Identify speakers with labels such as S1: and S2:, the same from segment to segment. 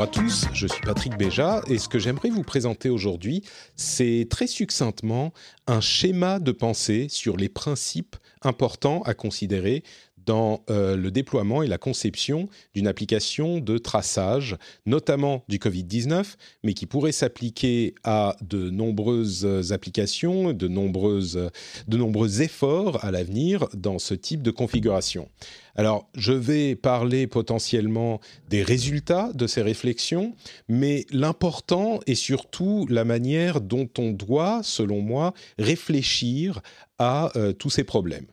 S1: Bonjour à tous, je suis Patrick Béja et ce que j'aimerais vous présenter aujourd'hui, c'est très succinctement un schéma de pensée sur les principes importants à considérer dans euh, le déploiement et la conception d'une application de traçage, notamment du Covid-19, mais qui pourrait s'appliquer à de nombreuses applications, de, nombreuses, de nombreux efforts à l'avenir dans ce type de configuration. Alors, je vais parler potentiellement des résultats de ces réflexions, mais l'important est surtout la manière dont on doit, selon moi, réfléchir à euh, tous ces problèmes.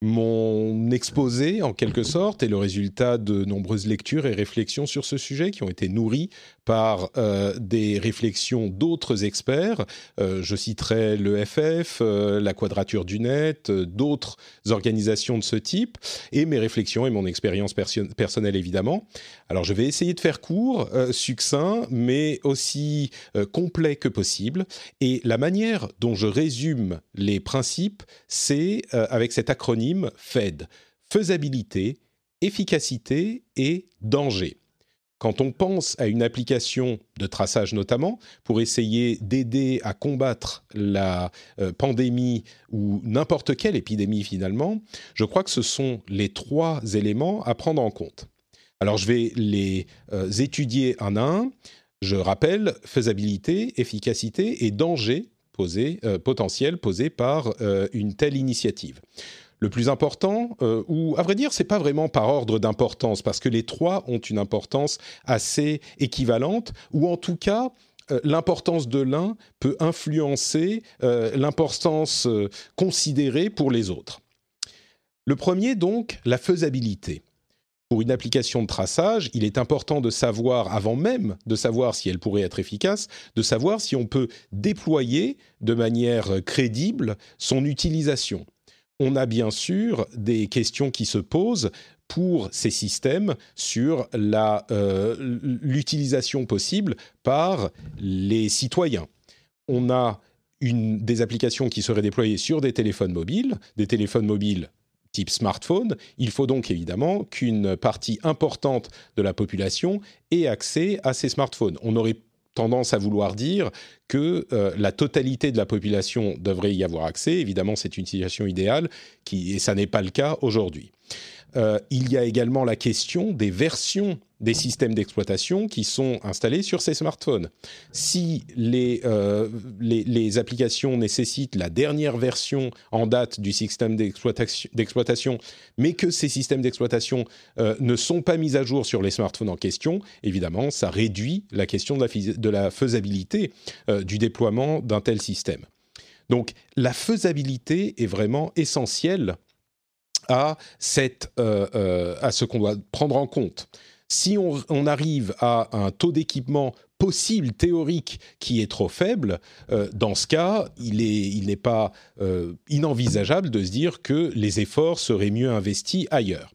S1: Mon exposé, en quelque sorte, est le résultat de nombreuses lectures et réflexions sur ce sujet qui ont été nourries par euh, des réflexions d'autres experts. Euh, je citerai le FF, euh, la Quadrature du Net, d'autres organisations de ce type, et mes réflexions et mon expérience personnelle, évidemment. Alors, je vais essayer de faire court, succinct, mais aussi complet que possible. Et la manière dont je résume les principes, c'est avec cet acronyme FED, faisabilité, efficacité et danger. Quand on pense à une application de traçage notamment, pour essayer d'aider à combattre la euh, pandémie ou n'importe quelle épidémie finalement, je crois que ce sont les trois éléments à prendre en compte. Alors je vais les euh, étudier un à un. Je rappelle faisabilité, efficacité et danger euh, potentiel posé par une telle initiative le plus important, euh, ou à vrai dire, c'est pas vraiment par ordre d'importance, parce que les trois ont une importance assez équivalente, ou en tout cas, euh, l'importance de l'un peut influencer euh, l'importance considérée pour les autres. Le premier, donc, la faisabilité. Pour une application de traçage, il est important de savoir, avant même de savoir si elle pourrait être efficace, de savoir si on peut déployer de manière crédible son utilisation on a bien sûr des questions qui se posent pour ces systèmes sur euh, l'utilisation possible par les citoyens. On a des applications qui seraient déployées sur des téléphones mobiles, des téléphones mobiles type smartphone. Il faut donc évidemment qu'une partie importante de la population ait accès à ces smartphones. On aurait tendance à vouloir dire que euh, la totalité de la population devrait y avoir accès. Évidemment, c'est une situation idéale, qui, et ça n'est pas le cas aujourd'hui. Euh, il y a également la question des versions des systèmes d'exploitation qui sont installés sur ces smartphones. Si les, euh, applications nécessitent la dernière version en date du système d'exploitation, mais que ces systèmes d'exploitation euh, ne sont pas mis à jour sur les smartphones en question, évidemment, ça réduit la question de la faisabilité du déploiement d'un tel système. Donc la faisabilité est vraiment essentielle euh, euh, à ce qu'on doit prendre en compte. Si on, arrive à un taux d'équipement possible, théorique, qui est trop faible, euh, dans ce cas, il n'est pas inenvisageable de se dire que les efforts seraient mieux investis ailleurs.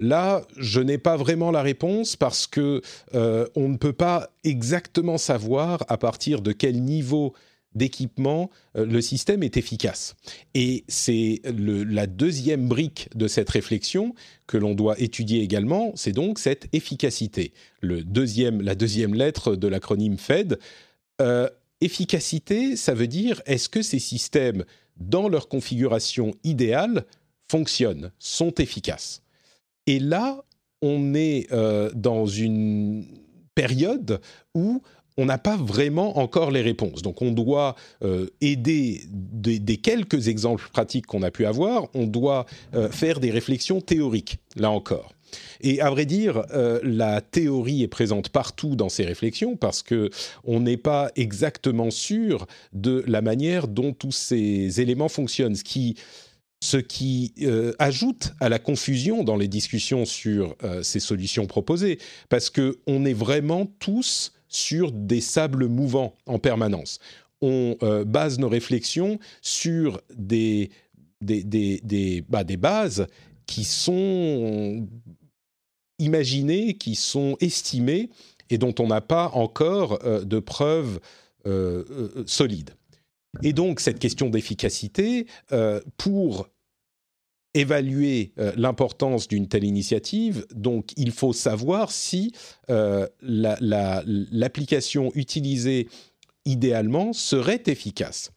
S1: Là, je n'ai pas vraiment la réponse parce que on ne peut pas exactement savoir à partir de quel niveau d'équipement, euh, le système est efficace. Et c'est la deuxième brique de cette réflexion que l'on doit étudier également, c'est donc cette efficacité. Le deuxième, la deuxième lettre de l'acronyme FED. Euh, efficacité, ça veut dire est-ce que ces systèmes, dans leur configuration idéale, fonctionnent, sont efficaces? Et là, on est euh, dans une période où on n'a pas vraiment encore les réponses. Donc on doit euh, aider des, quelques exemples pratiques qu'on a pu avoir, on doit euh, faire des réflexions théoriques, là encore. Et à vrai dire, euh, la théorie est présente partout dans ces réflexions parce que on n'est pas exactement sûr de la manière dont tous ces éléments fonctionnent, ce qui ajoute à la confusion dans les discussions sur ces solutions proposées, parce que on est vraiment tous sur des sables mouvants en permanence. On euh, base nos réflexions sur des, des, des, bah, des, bases qui sont imaginées, qui sont estimées et dont on n'a pas encore euh, de preuves euh, solides. Et donc cette question d'efficacité, pour évaluer l'importance d'une telle initiative. Donc, il faut savoir si l'application utilisée idéalement, serait efficace.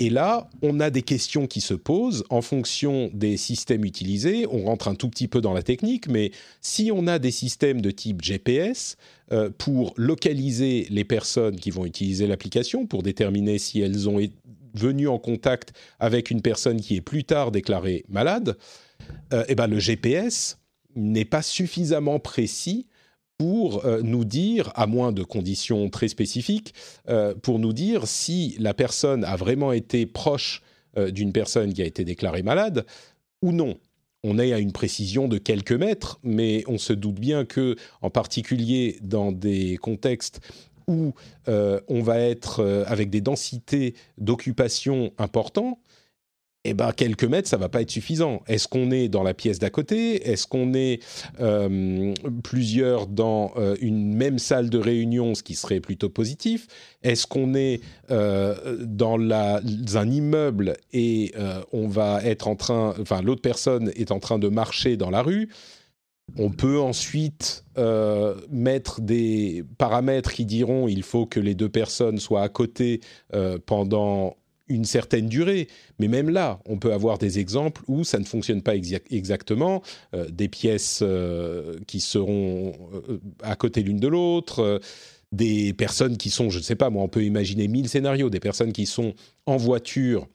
S1: Et là, on a des questions qui se posent en fonction des systèmes utilisés. On rentre un tout petit peu dans la technique, mais si on a des systèmes de type GPS euh, pour localiser les personnes qui vont utiliser l'application, pour déterminer si elles ont venu en contact avec une personne qui est plus tard déclarée malade, euh, eh ben le GPS n'est pas suffisamment précis pour euh, nous dire, à moins de conditions très spécifiques, euh, pour nous dire si la personne a vraiment été proche euh, d'une personne qui a été déclarée malade ou non. On est à une précision de quelques mètres, mais on se doute bien que, en particulier dans des contextes où on va être avec des densités d'occupation importantes, eh ben, quelques mètres, ça va pas être suffisant. Est-ce qu'on est dans la pièce d'à côté? Est-ce qu'on est, euh, plusieurs dans euh, une même salle de réunion, ce qui serait plutôt positif? Est-ce qu'on est, euh, dans, un immeuble et on va être en train, l'autre personne est en train de marcher dans la rue? On peut ensuite mettre des paramètres qui diront il faut que les deux personnes soient à côté pendant une certaine durée. Mais même là, on peut avoir des exemples où ça ne fonctionne pas exactement, euh, des pièces euh, qui seront euh, à côté l'une de l'autre, des personnes qui sont, je ne sais pas, moi, on peut imaginer mille scénarios, des personnes qui sont en voiture,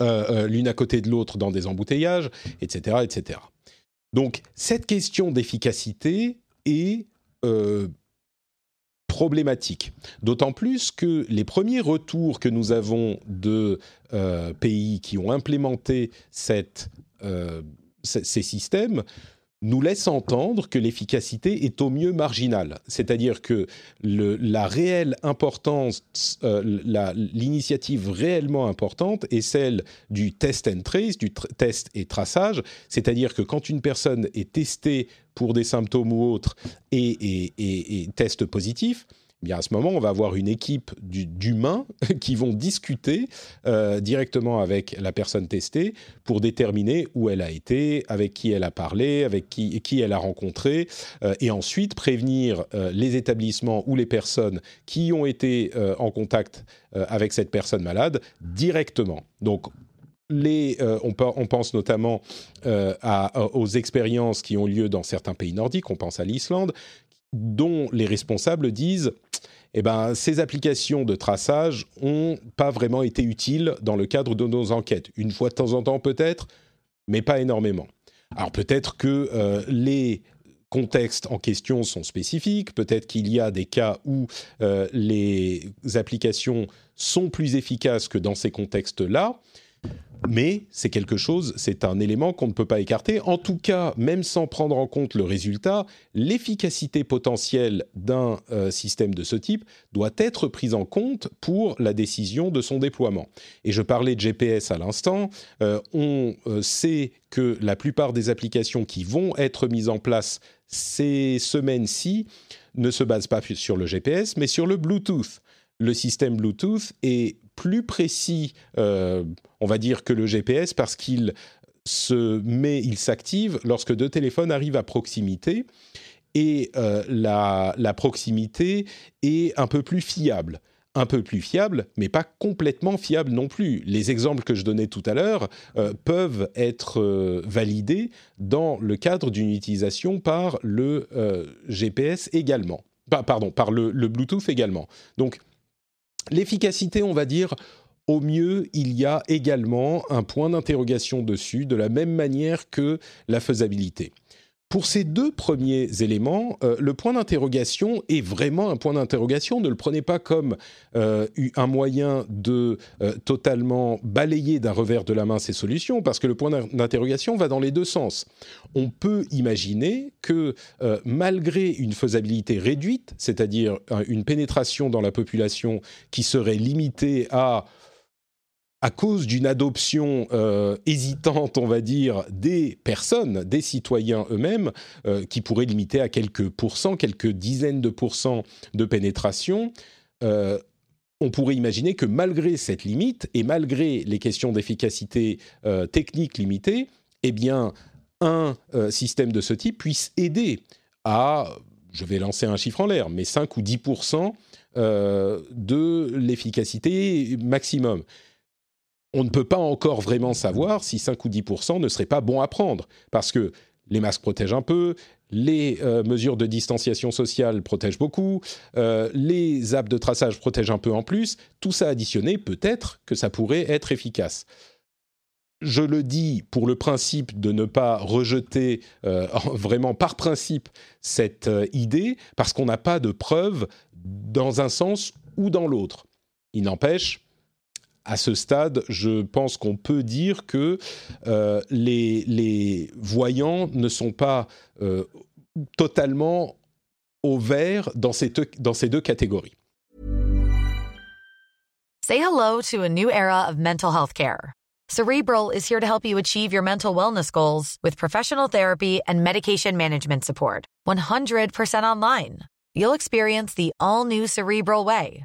S1: l'une à côté de l'autre dans des embouteillages, etc., etc. Donc, cette question d'efficacité est problématique. D'autant plus que les premiers retours que nous avons de euh, pays qui ont implémenté euh, ces systèmes nous laissent entendre que l'efficacité est au mieux marginale. C'est-à-dire que la réelle importance, euh, l'initiative réellement importante est celle du test and trace, du test et traçage. C'est-à-dire que quand une personne est testée pour des symptômes ou autres et, et, test positif, eh bien à ce moment, on va avoir une équipe d'humains qui vont discuter euh, directement avec la personne testée pour déterminer où elle a été, avec qui elle a parlé, avec qui, elle a rencontré, euh, et ensuite prévenir euh, les établissements ou les personnes qui ont été en contact avec cette personne malade directement. Donc on, pense notamment aux expériences qui ont lieu dans certains pays nordiques, on pense à l'Islande, dont les responsables disent eh ben, ces applications de traçage n'ont pas vraiment été utiles dans le cadre de nos enquêtes. Une fois de temps en temps peut-être, mais pas énormément. Alors peut-être que euh, les contextes en question sont spécifiques, peut-être qu'il y a des cas où les applications sont plus efficaces que dans ces contextes-là, mais c'est quelque chose, c'est un élément qu'on ne peut pas écarter. En tout cas, même sans prendre en compte le résultat, l'efficacité potentielle d'un euh, système de ce type doit être prise en compte pour la décision de son déploiement. Et je parlais de GPS à l'instant. Euh, on euh, sait que la plupart des applications qui vont être mises en place ces semaines-ci ne se basent pas sur le GPS, mais sur le Bluetooth. Le système Bluetooth est plus précis, euh, on va dire, que le GPS parce qu'il se met, il s'active lorsque deux téléphones arrivent à proximité et euh, la, proximité est un peu plus fiable. Un peu plus fiable, mais pas complètement fiable non plus. Les exemples que je donnais tout à l'heure euh, peuvent être validés dans le cadre d'une utilisation par le GPS également. pardon, par le, Bluetooth également. L'efficacité, on va dire, au mieux, il y a également un point d'interrogation dessus, de la même manière que la faisabilité. Pour ces deux premiers éléments, euh, le point d'interrogation est vraiment un point d'interrogation. Ne le prenez pas comme euh, un moyen de euh, totalement balayer d'un revers de la main ces solutions, parce que le point d'interrogation va dans les deux sens. On peut imaginer que malgré une faisabilité réduite, c'est-à-dire une pénétration dans la population qui serait limitée à à cause d'une adoption euh, hésitante, on va dire, des personnes, des citoyens eux-mêmes, euh, qui pourrait limiter à quelques pourcents, quelques dizaines de pourcents de pénétration, euh, on pourrait imaginer que malgré cette limite et malgré les questions d'efficacité technique limitées, eh bien, un système de ce type puisse aider à, je vais lancer un chiffre en l'air, mais 5 ou 10% de l'efficacité maximum on ne peut pas encore vraiment savoir si 5 ou 10 ne serait pas bon à prendre, parce que les masques protègent un peu, les euh, mesures de distanciation sociale protègent beaucoup, euh, les apps de traçage protègent un peu en plus, tout ça additionné, peut-être que ça pourrait être efficace. Je le dis pour le principe de ne pas rejeter euh, vraiment par principe cette idée, parce qu'on n'a pas de preuves dans un sens ou dans l'autre. Il n'empêche, à ce stade, je pense qu'on peut dire que euh, les, voyants ne sont pas euh, totalement au vert dans ces, deux, dans ces deux catégories.
S2: Say hello to a new era of mental health care. Cerebral is here to help you achieve your mental wellness goals with professional therapy and medication management support. 100% online. You'll experience the all new Cerebral Way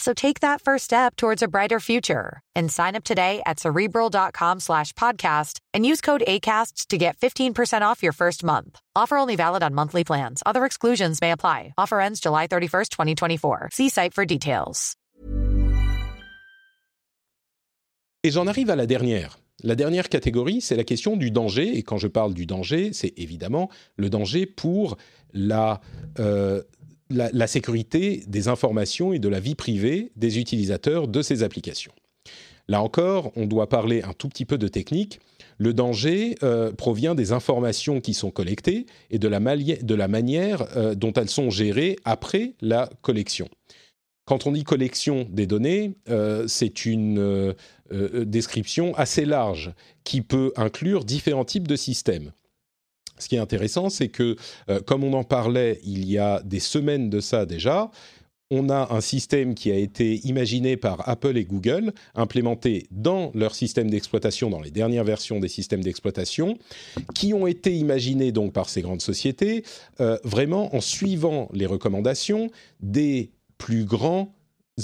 S2: So take that first step towards a brighter future and sign up today at cerebral.com slash podcast and use code ACasts to get 15% off your first month. Offer only valid on monthly plans. Other exclusions may apply. Offer ends July 31st, 2024. See site for details.
S1: Et j'en arrive à la dernière. La dernière catégorie, c'est la question du danger. Et quand je parle du danger, c'est évidemment le danger pour la. Euh, la, sécurité des informations et de la vie privée des utilisateurs de ces applications. Là encore, on doit parler un tout petit peu de technique. Le danger euh, provient des informations qui sont collectées et de la, manière euh, dont elles sont gérées après la collection. Quand on dit collection des données, euh, c'est une description assez large qui peut inclure différents types de systèmes. Ce qui est intéressant, c'est que, euh, comme on en parlait il y a des semaines de ça déjà, on a un système qui a été imaginé par Apple et Google, implémenté dans leur système d'exploitation, dans les dernières versions des systèmes d'exploitation, qui ont été imaginés donc par ces grandes sociétés, euh, vraiment en suivant les recommandations des plus grands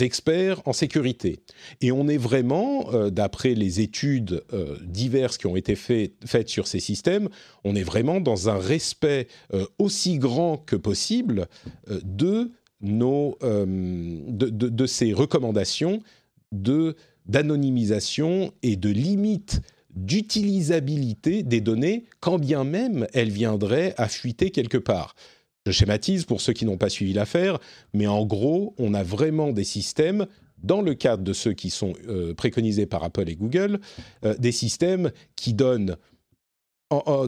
S1: experts en sécurité. Et on est vraiment, euh, d'après les études euh, diverses qui ont été faites sur ces systèmes, on est vraiment dans un respect euh, aussi grand que possible de, nos, de, de, ces recommandations d'anonymisation et de limite d'utilisabilité des données, quand bien même elles viendraient à fuiter quelque part. Je schématise pour ceux qui n'ont pas suivi l'affaire, mais en gros, on a vraiment des systèmes, dans le cadre de ceux qui sont euh, préconisés par Apple et Google, euh, des systèmes qui donnent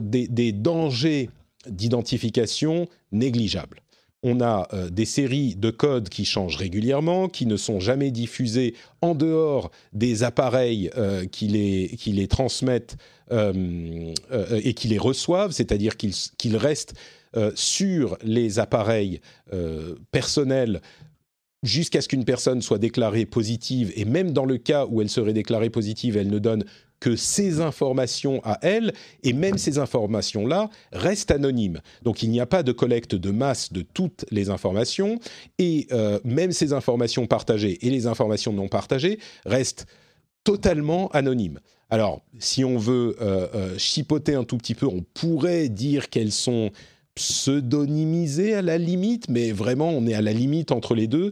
S1: des, dangers d'identification négligeables. On a euh, des séries de codes qui changent régulièrement, qui ne sont jamais diffusés en dehors des appareils qui les transmettent et qui les reçoivent, c'est-à-dire qu'ils restent euh, sur les appareils euh, personnels jusqu'à ce qu'une personne soit déclarée positive, et même dans le cas où elle serait déclarée positive, elle ne donne que ces informations à elle, et même ces informations-là restent anonymes. Donc il n'y a pas de collecte de masse de toutes les informations, et euh, même ces informations partagées et les informations non partagées restent totalement anonymes. Alors, si on veut chipoter un tout petit peu, on pourrait dire qu'elles sont pseudonymisé à la limite, mais vraiment on est à la limite entre les deux.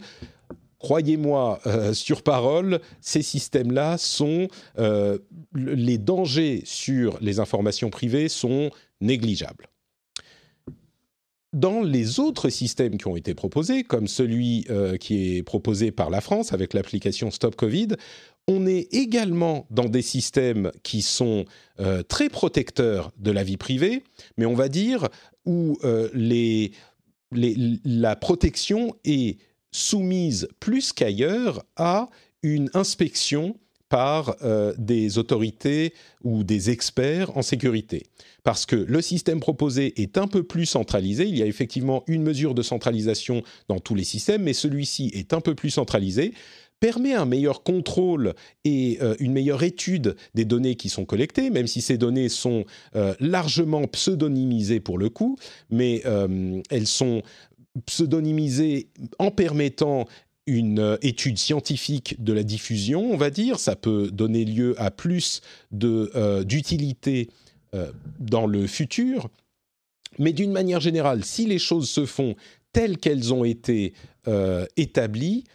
S1: Croyez-moi, euh, sur parole, ces systèmes-là sont euh, les dangers sur les informations privées sont négligeables. Dans les autres systèmes qui ont été proposés, comme celui euh, qui est proposé par la France avec l'application Stop Covid, on est également dans des systèmes qui sont euh, très protecteurs de la vie privée, mais on va dire où euh, la protection est soumise plus qu'ailleurs à une inspection par euh, des autorités ou des experts en sécurité. Parce que le système proposé est un peu plus centralisé. Il y a effectivement une mesure de centralisation dans tous les systèmes, mais celui-ci est un peu plus centralisé permet un meilleur contrôle et euh, une meilleure étude des données qui sont collectées, même si ces données sont euh, largement pseudonymisées pour le coup, mais elles sont pseudonymisées en permettant une euh, étude scientifique de la diffusion, on va dire. Ça peut donner lieu à plus euh, d'utilité euh, dans le futur. Mais d'une manière générale, si les choses se font telles qu'elles ont été établies,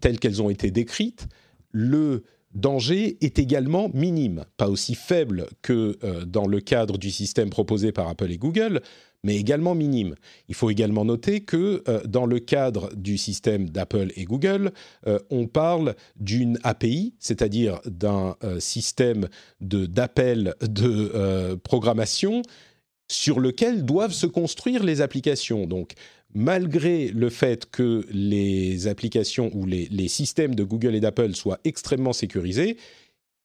S1: telles qu'elles ont été décrites, le danger est également minime, pas aussi faible que dans le cadre du système proposé par Apple et Google, mais également minime. Il faut également noter que euh, dans le cadre du système d'Apple et Google, euh, on parle d'une API, c'est-à-dire d'un euh, système d'appel de, programmation sur lequel doivent se construire les applications. Donc, malgré le fait que les applications ou les, systèmes de Google et d'Apple soient extrêmement sécurisés,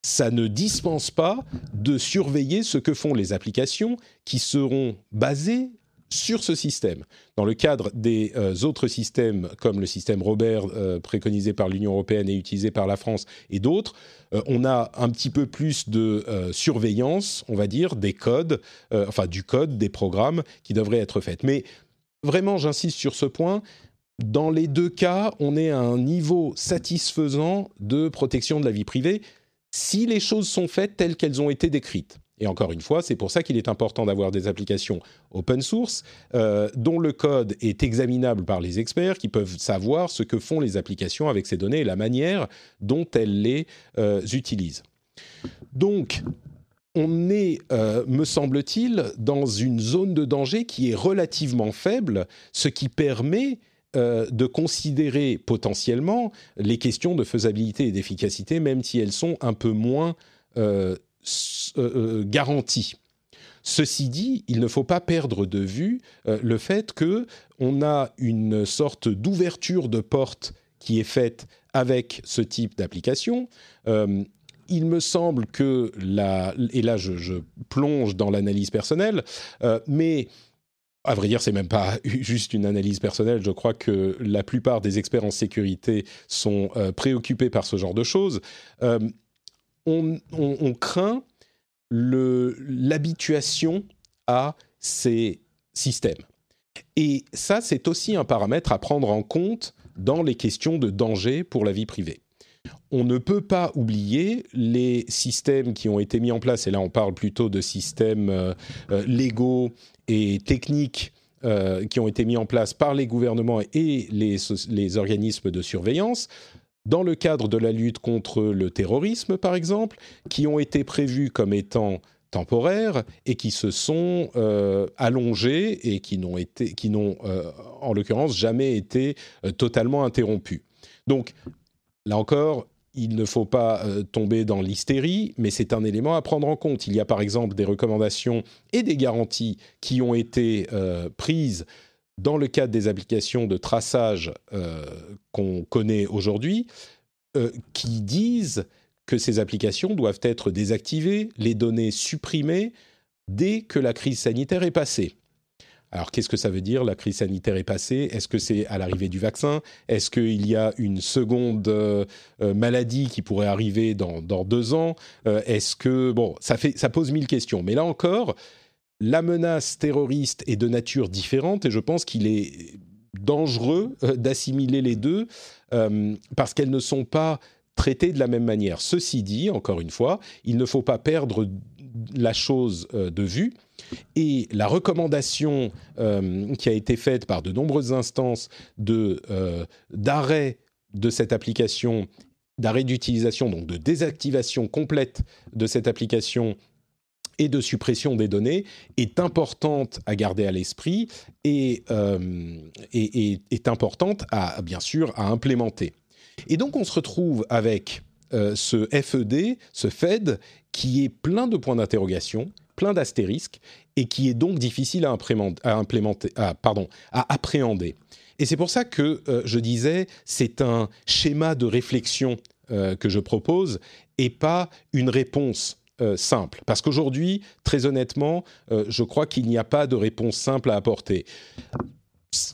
S1: ça ne dispense pas de surveiller ce que font les applications qui seront basées sur ce système. Dans le cadre des euh, autres systèmes, comme le système Robert euh, préconisé par l'Union européenne et utilisé par la France et d'autres, euh, on a un petit peu plus de surveillance, on va dire, des codes, enfin du code, des programmes qui devraient être faits. Mais vraiment, j'insiste sur ce point, dans les deux cas, on est à un niveau satisfaisant de protection de la vie privée si les choses sont faites telles qu'elles ont été décrites. Et encore une fois, c'est pour ça qu'il est important d'avoir des applications open source euh, dont le code est examinable par les experts qui peuvent savoir ce que font les applications avec ces données et la manière dont elles les euh, utilisent. Donc, on est, euh, me semble-t-il, dans une zone de danger qui est relativement faible, ce qui permet euh, de considérer potentiellement les questions de faisabilité et d'efficacité, même si elles sont un peu moins euh, garanties. Ceci dit, il ne faut pas perdre de vue le fait que on a une sorte d'ouverture de porte qui est faite avec ce type d'application. Il me semble que la, et là je, plonge dans l'analyse personnelle, mais à vrai dire, c'est même pas juste une analyse personnelle. Je crois que la plupart des experts en sécurité sont euh, préoccupés par ce genre de choses. Euh, on, craint l'habituation à ces systèmes. Et ça, c'est aussi un paramètre à prendre en compte dans les questions de danger pour la vie privée. On ne peut pas oublier les systèmes qui ont été mis en place, et là on parle plutôt de systèmes euh, légaux et techniques euh, qui ont été mis en place par les gouvernements et les, organismes de surveillance dans le cadre de la lutte contre le terrorisme, par exemple, qui ont été prévus comme étant temporaires et qui se sont euh, allongés et qui n'ont euh, en l'occurrence jamais été totalement interrompus. Donc là encore, il ne faut pas euh, tomber dans l'hystérie, mais c'est un élément à prendre en compte. Il y a par exemple des recommandations et des garanties qui ont été euh, prises dans le cadre des applications de traçage euh, qu'on connaît aujourd'hui, qui disent que ces applications doivent être désactivées, les données supprimées dès que la crise sanitaire est passée. Alors qu'est-ce que ça veut dire? La crise sanitaire est passée. Est-ce que c'est à l'arrivée du vaccin? Est-ce qu'il y a une seconde euh, euh, maladie qui pourrait arriver dans, deux ans? Euh, Est-ce que bon, ça fait, ça pose mille questions. Mais là encore, la menace terroriste est de nature différente et je pense qu'il est dangereux d'assimiler les deux parce qu'elles ne sont pas traitées de la même manière. Ceci dit, encore une fois, il ne faut pas perdre la chose de vue et la recommandation euh, qui a été faite par de nombreuses instances de euh, d'arrêt de cette application, d'arrêt d'utilisation, donc de désactivation complète de cette application et de suppression des données est importante à garder à l'esprit et, euh, et, est importante à bien sûr à implémenter. Et donc on se retrouve avec ce FED, ce FED, qui est plein de points d'interrogation, plein d'astérisques et qui est donc difficile à, appréhender. Et c'est pour ça que euh, je disais, c'est un schéma de réflexion euh, que je propose et pas une réponse euh, simple. Parce qu'aujourd'hui, très honnêtement, euh, je crois qu'il n'y a pas de réponse simple à apporter.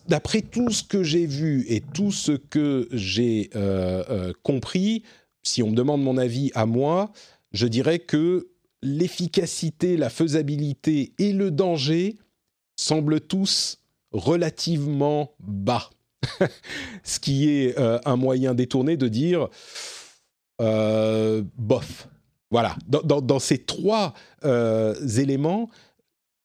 S1: D'après tout ce que j'ai vu et tout ce que j'ai euh, compris, si on me demande mon avis à moi, je dirais que l'efficacité, la faisabilité et le danger semblent tous relativement bas. ce qui est un moyen détourné de dire bof. Voilà, dans, ces trois euh, éléments,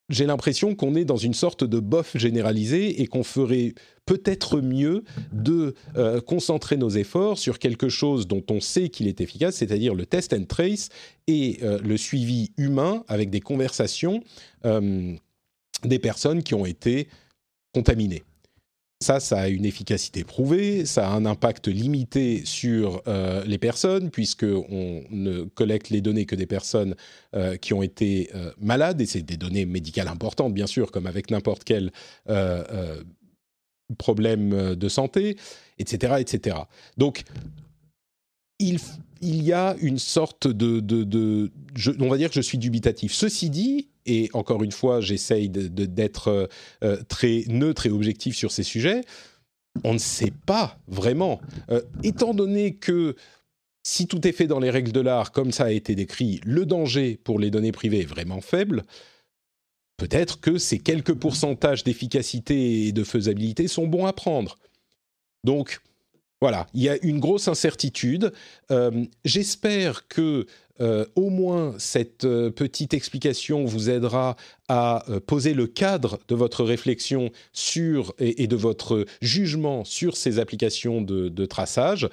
S1: j'ai l'impression qu'on est dans une sorte de bof généralisé et qu'on ferait peut-être mieux de euh, concentrer nos efforts sur quelque chose dont on sait qu'il est efficace, c'est-à-dire le test and trace et euh, le suivi humain avec des conversations des personnes qui ont été contaminées. Ça, ça a une efficacité prouvée, ça a un impact limité sur euh, les personnes, puisqu'on ne collecte les données que des personnes euh, qui ont été euh, malades, et c'est des données médicales importantes, bien sûr, comme avec n'importe quel problème de santé, etc. etc. Donc, il, y a une sorte de... de, on va dire que je suis dubitatif. Ceci dit, et encore une fois, j'essaye d'être euh, très neutre et objectif sur ces sujets, on ne sait pas vraiment. Euh, étant donné que si tout est fait dans les règles de l'art, comme ça a été décrit, le danger pour les données privées est vraiment faible, peut-être que ces quelques pourcentages d'efficacité et de faisabilité sont bons à prendre. Donc, voilà, il y a une grosse incertitude. J'espère que euh, au moins cette euh, petite explication vous aidera à euh, poser le cadre de votre réflexion sur et, de votre jugement sur ces applications de, traçage.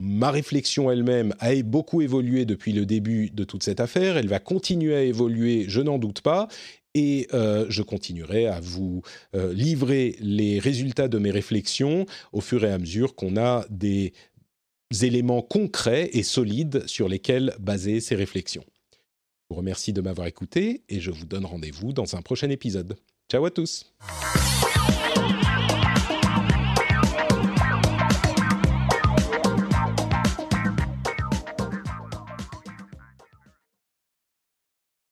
S1: Ma réflexion elle-même a beaucoup évolué depuis le début de toute cette affaire. Elle va continuer à évoluer, je n'en doute pas. Et je continuerai à vous livrer les résultats de mes réflexions au fur et à mesure qu'on a des éléments concrets et solides sur lesquels baser ces réflexions. Je vous remercie de m'avoir écouté et je vous donne rendez-vous dans un prochain épisode. Ciao à tous